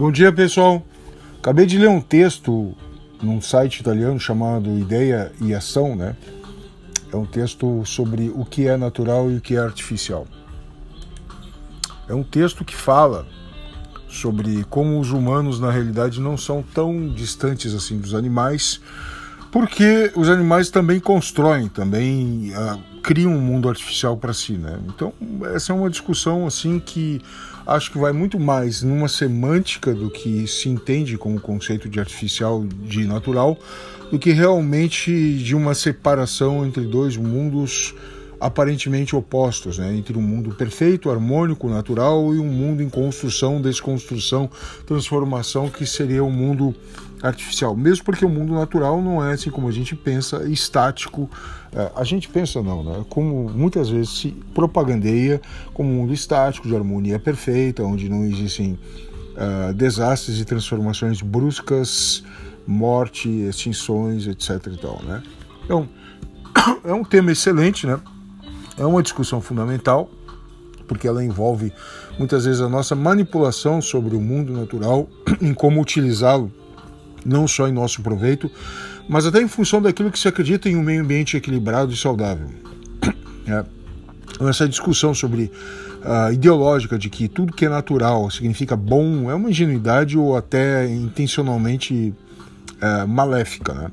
Bom dia, pessoal. Acabei de ler um texto num site italiano chamado Ideia e Ação, né? É um texto sobre o que é natural e o que é artificial. É um texto que fala sobre como os humanos na realidade não são tão distantes assim dos animais, porque os animais também constroem, também criam um mundo artificial para si, né? Então essa é uma discussão assim que acho que vai muito mais numa semântica do que se entende como conceito de artificial de natural, do que realmente de uma separação entre dois mundos aparentemente opostos, né? entre um mundo perfeito, harmônico, natural e um mundo em construção, desconstrução, transformação que seria o um mundo artificial. Mesmo porque o mundo natural não é assim como a gente pensa, estático. É, a gente pensa não, né? Como muitas vezes se propagandeia como um mundo estático, de harmonia perfeita, onde não existem uh, desastres e transformações bruscas, morte, extinções, etc. E tal, né? Então, é um tema excelente, né? É uma discussão fundamental, porque ela envolve muitas vezes a nossa manipulação sobre o mundo natural, em como utilizá-lo, não só em nosso proveito, mas até em função daquilo que se acredita em um meio ambiente equilibrado e saudável. É. Então, essa discussão sobre uh, ideológica de que tudo que é natural significa bom é uma ingenuidade ou até intencionalmente uh, maléfica, né?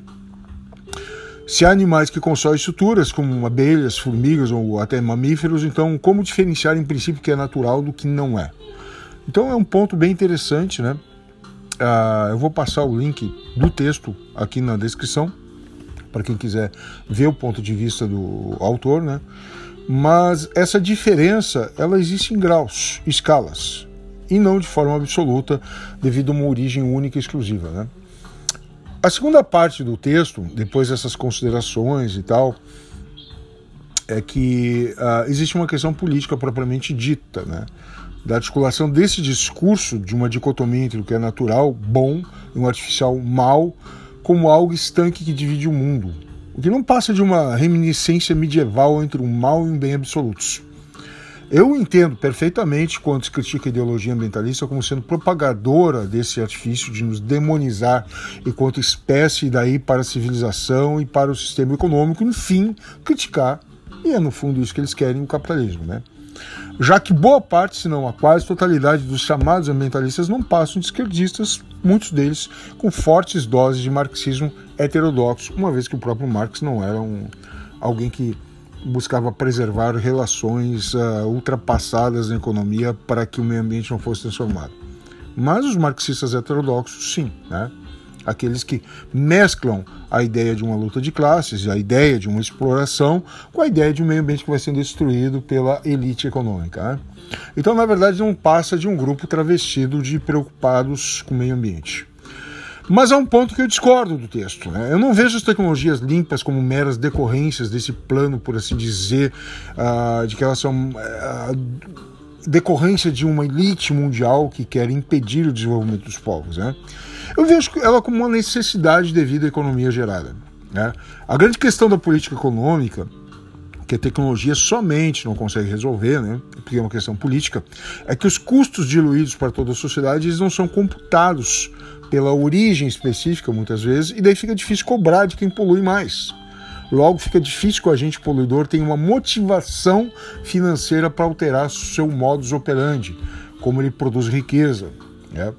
Se há animais que constroem estruturas, como abelhas, formigas ou até mamíferos, então como diferenciar em princípio que é natural do que não é? Então é um ponto bem interessante, né? Uh, eu vou passar o link do texto aqui na descrição para quem quiser ver o ponto de vista do autor, né? Mas essa diferença ela existe em graus, escalas e não de forma absoluta devido a uma origem única e exclusiva, né? A segunda parte do texto, depois dessas considerações e tal, é que uh, existe uma questão política propriamente dita, né? da articulação desse discurso de uma dicotomia entre o que é natural, bom, e um artificial mal, como algo estanque que divide o mundo, o que não passa de uma reminiscência medieval entre um mal e um bem absolutos. Eu entendo perfeitamente quando se critica a ideologia ambientalista como sendo propagadora desse artifício de nos demonizar enquanto espécie, daí para a civilização e para o sistema econômico, enfim, criticar, e é no fundo isso que eles querem, o capitalismo, né? Já que boa parte, se não a quase totalidade dos chamados ambientalistas não passam de esquerdistas, muitos deles com fortes doses de marxismo heterodoxo, uma vez que o próprio Marx não era um, alguém que buscava preservar relações uh, ultrapassadas na economia para que o meio ambiente não fosse transformado. Mas os marxistas heterodoxos, sim, né? aqueles que mesclam a ideia de uma luta de classes, a ideia de uma exploração, com a ideia de um meio ambiente que vai sendo destruído pela elite econômica. Né? Então, na verdade, não passa de um grupo travestido de preocupados com o meio ambiente. Mas há um ponto que eu discordo do texto. Né? Eu não vejo as tecnologias limpas como meras decorrências desse plano, por assim dizer, uh, de que elas são uh, decorrência de uma elite mundial que quer impedir o desenvolvimento dos povos. Né? Eu vejo ela como uma necessidade devido à economia gerada. Né? A grande questão da política econômica que a tecnologia somente não consegue resolver, né, porque é uma questão política, é que os custos diluídos para toda a sociedade eles não são computados pela origem específica, muitas vezes, e daí fica difícil cobrar de quem polui mais. Logo, fica difícil que o agente poluidor tenha uma motivação financeira para alterar seu modus operandi, como ele produz riqueza. Né?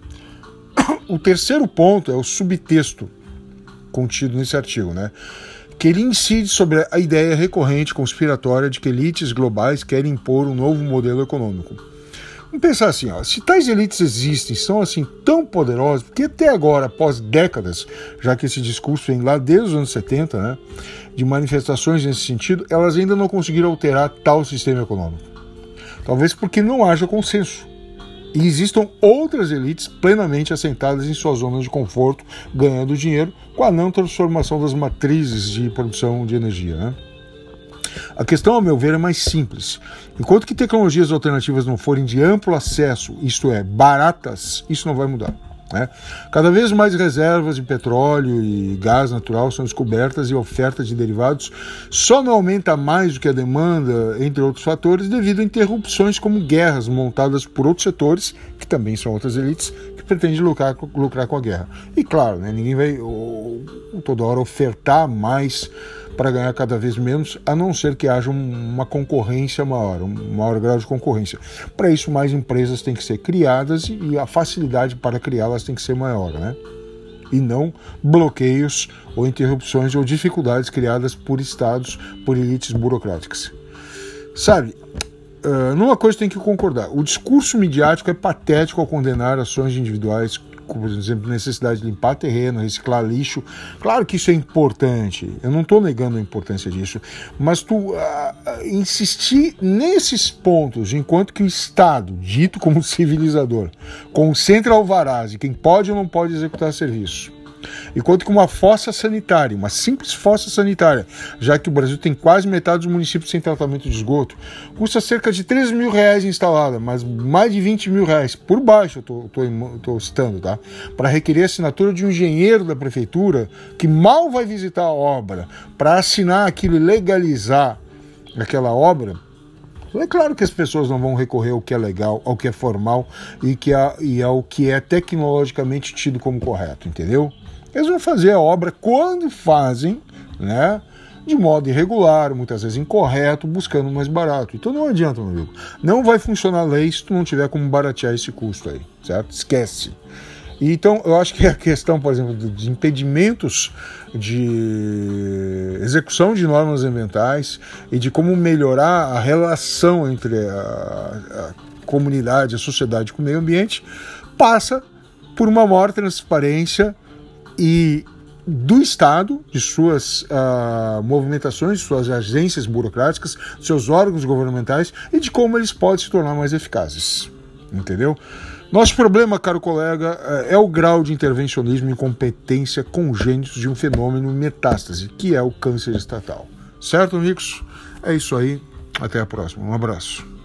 O terceiro ponto é o subtexto contido nesse artigo, né? Que ele incide sobre a ideia recorrente conspiratória de que elites globais querem impor um novo modelo econômico. Vamos pensar assim, ó, se tais elites existem, são assim tão poderosas, porque até agora, após décadas, já que esse discurso vem lá desde os anos 70, né, de manifestações nesse sentido, elas ainda não conseguiram alterar tal sistema econômico. Talvez porque não haja consenso. E existam outras elites plenamente assentadas em suas zonas de conforto, ganhando dinheiro com a não transformação das matrizes de produção de energia. Né? A questão, ao meu ver, é mais simples. Enquanto que tecnologias alternativas não forem de amplo acesso, isto é, baratas, isso não vai mudar. Né? Cada vez mais reservas de petróleo e gás natural são descobertas e oferta de derivados só não aumenta mais do que a demanda, entre outros fatores, devido a interrupções como guerras montadas por outros setores, que também são outras elites, que pretendem lucrar, lucrar com a guerra. E claro, né, ninguém vai toda hora ofertar mais para ganhar cada vez menos, a não ser que haja uma concorrência maior, um maior grau de concorrência. Para isso, mais empresas têm que ser criadas e a facilidade para criá-las tem que ser maior, né? E não bloqueios ou interrupções ou dificuldades criadas por estados, por elites burocráticas. Sabe, uh, numa coisa tem que concordar: o discurso midiático é patético ao condenar ações individuais por exemplo, necessidade de limpar terreno, reciclar lixo. Claro que isso é importante, eu não estou negando a importância disso, mas tu uh, insistir nesses pontos, enquanto que o Estado, dito como civilizador, concentra alvarás e quem pode ou não pode executar serviço, enquanto que uma fossa sanitária, uma simples fossa sanitária, já que o Brasil tem quase metade dos municípios sem tratamento de esgoto, custa cerca de 3 mil reais instalada, mas mais de 20 mil reais, por baixo, eu estou citando, tá? Para requerer a assinatura de um engenheiro da prefeitura que mal vai visitar a obra, para assinar aquilo e legalizar aquela obra, é claro que as pessoas não vão recorrer ao que é legal, ao que é formal e, que é, e ao que é tecnologicamente tido como correto, entendeu? Eles vão fazer a obra quando fazem, né? De modo irregular, muitas vezes incorreto, buscando mais barato. Então não adianta, meu amigo. Não vai funcionar a lei se tu não tiver como baratear esse custo aí, certo? Esquece. Então, eu acho que a questão, por exemplo, de impedimentos de execução de normas ambientais e de como melhorar a relação entre a, a comunidade, a sociedade com o meio ambiente, passa por uma maior transparência e do Estado, de suas uh, movimentações, suas agências burocráticas, seus órgãos governamentais e de como eles podem se tornar mais eficazes. Entendeu? Nosso problema, caro colega, é, é o grau de intervencionismo e incompetência congênitos de um fenômeno metástase, que é o câncer estatal. Certo, amigos? É isso aí. Até a próxima. Um abraço.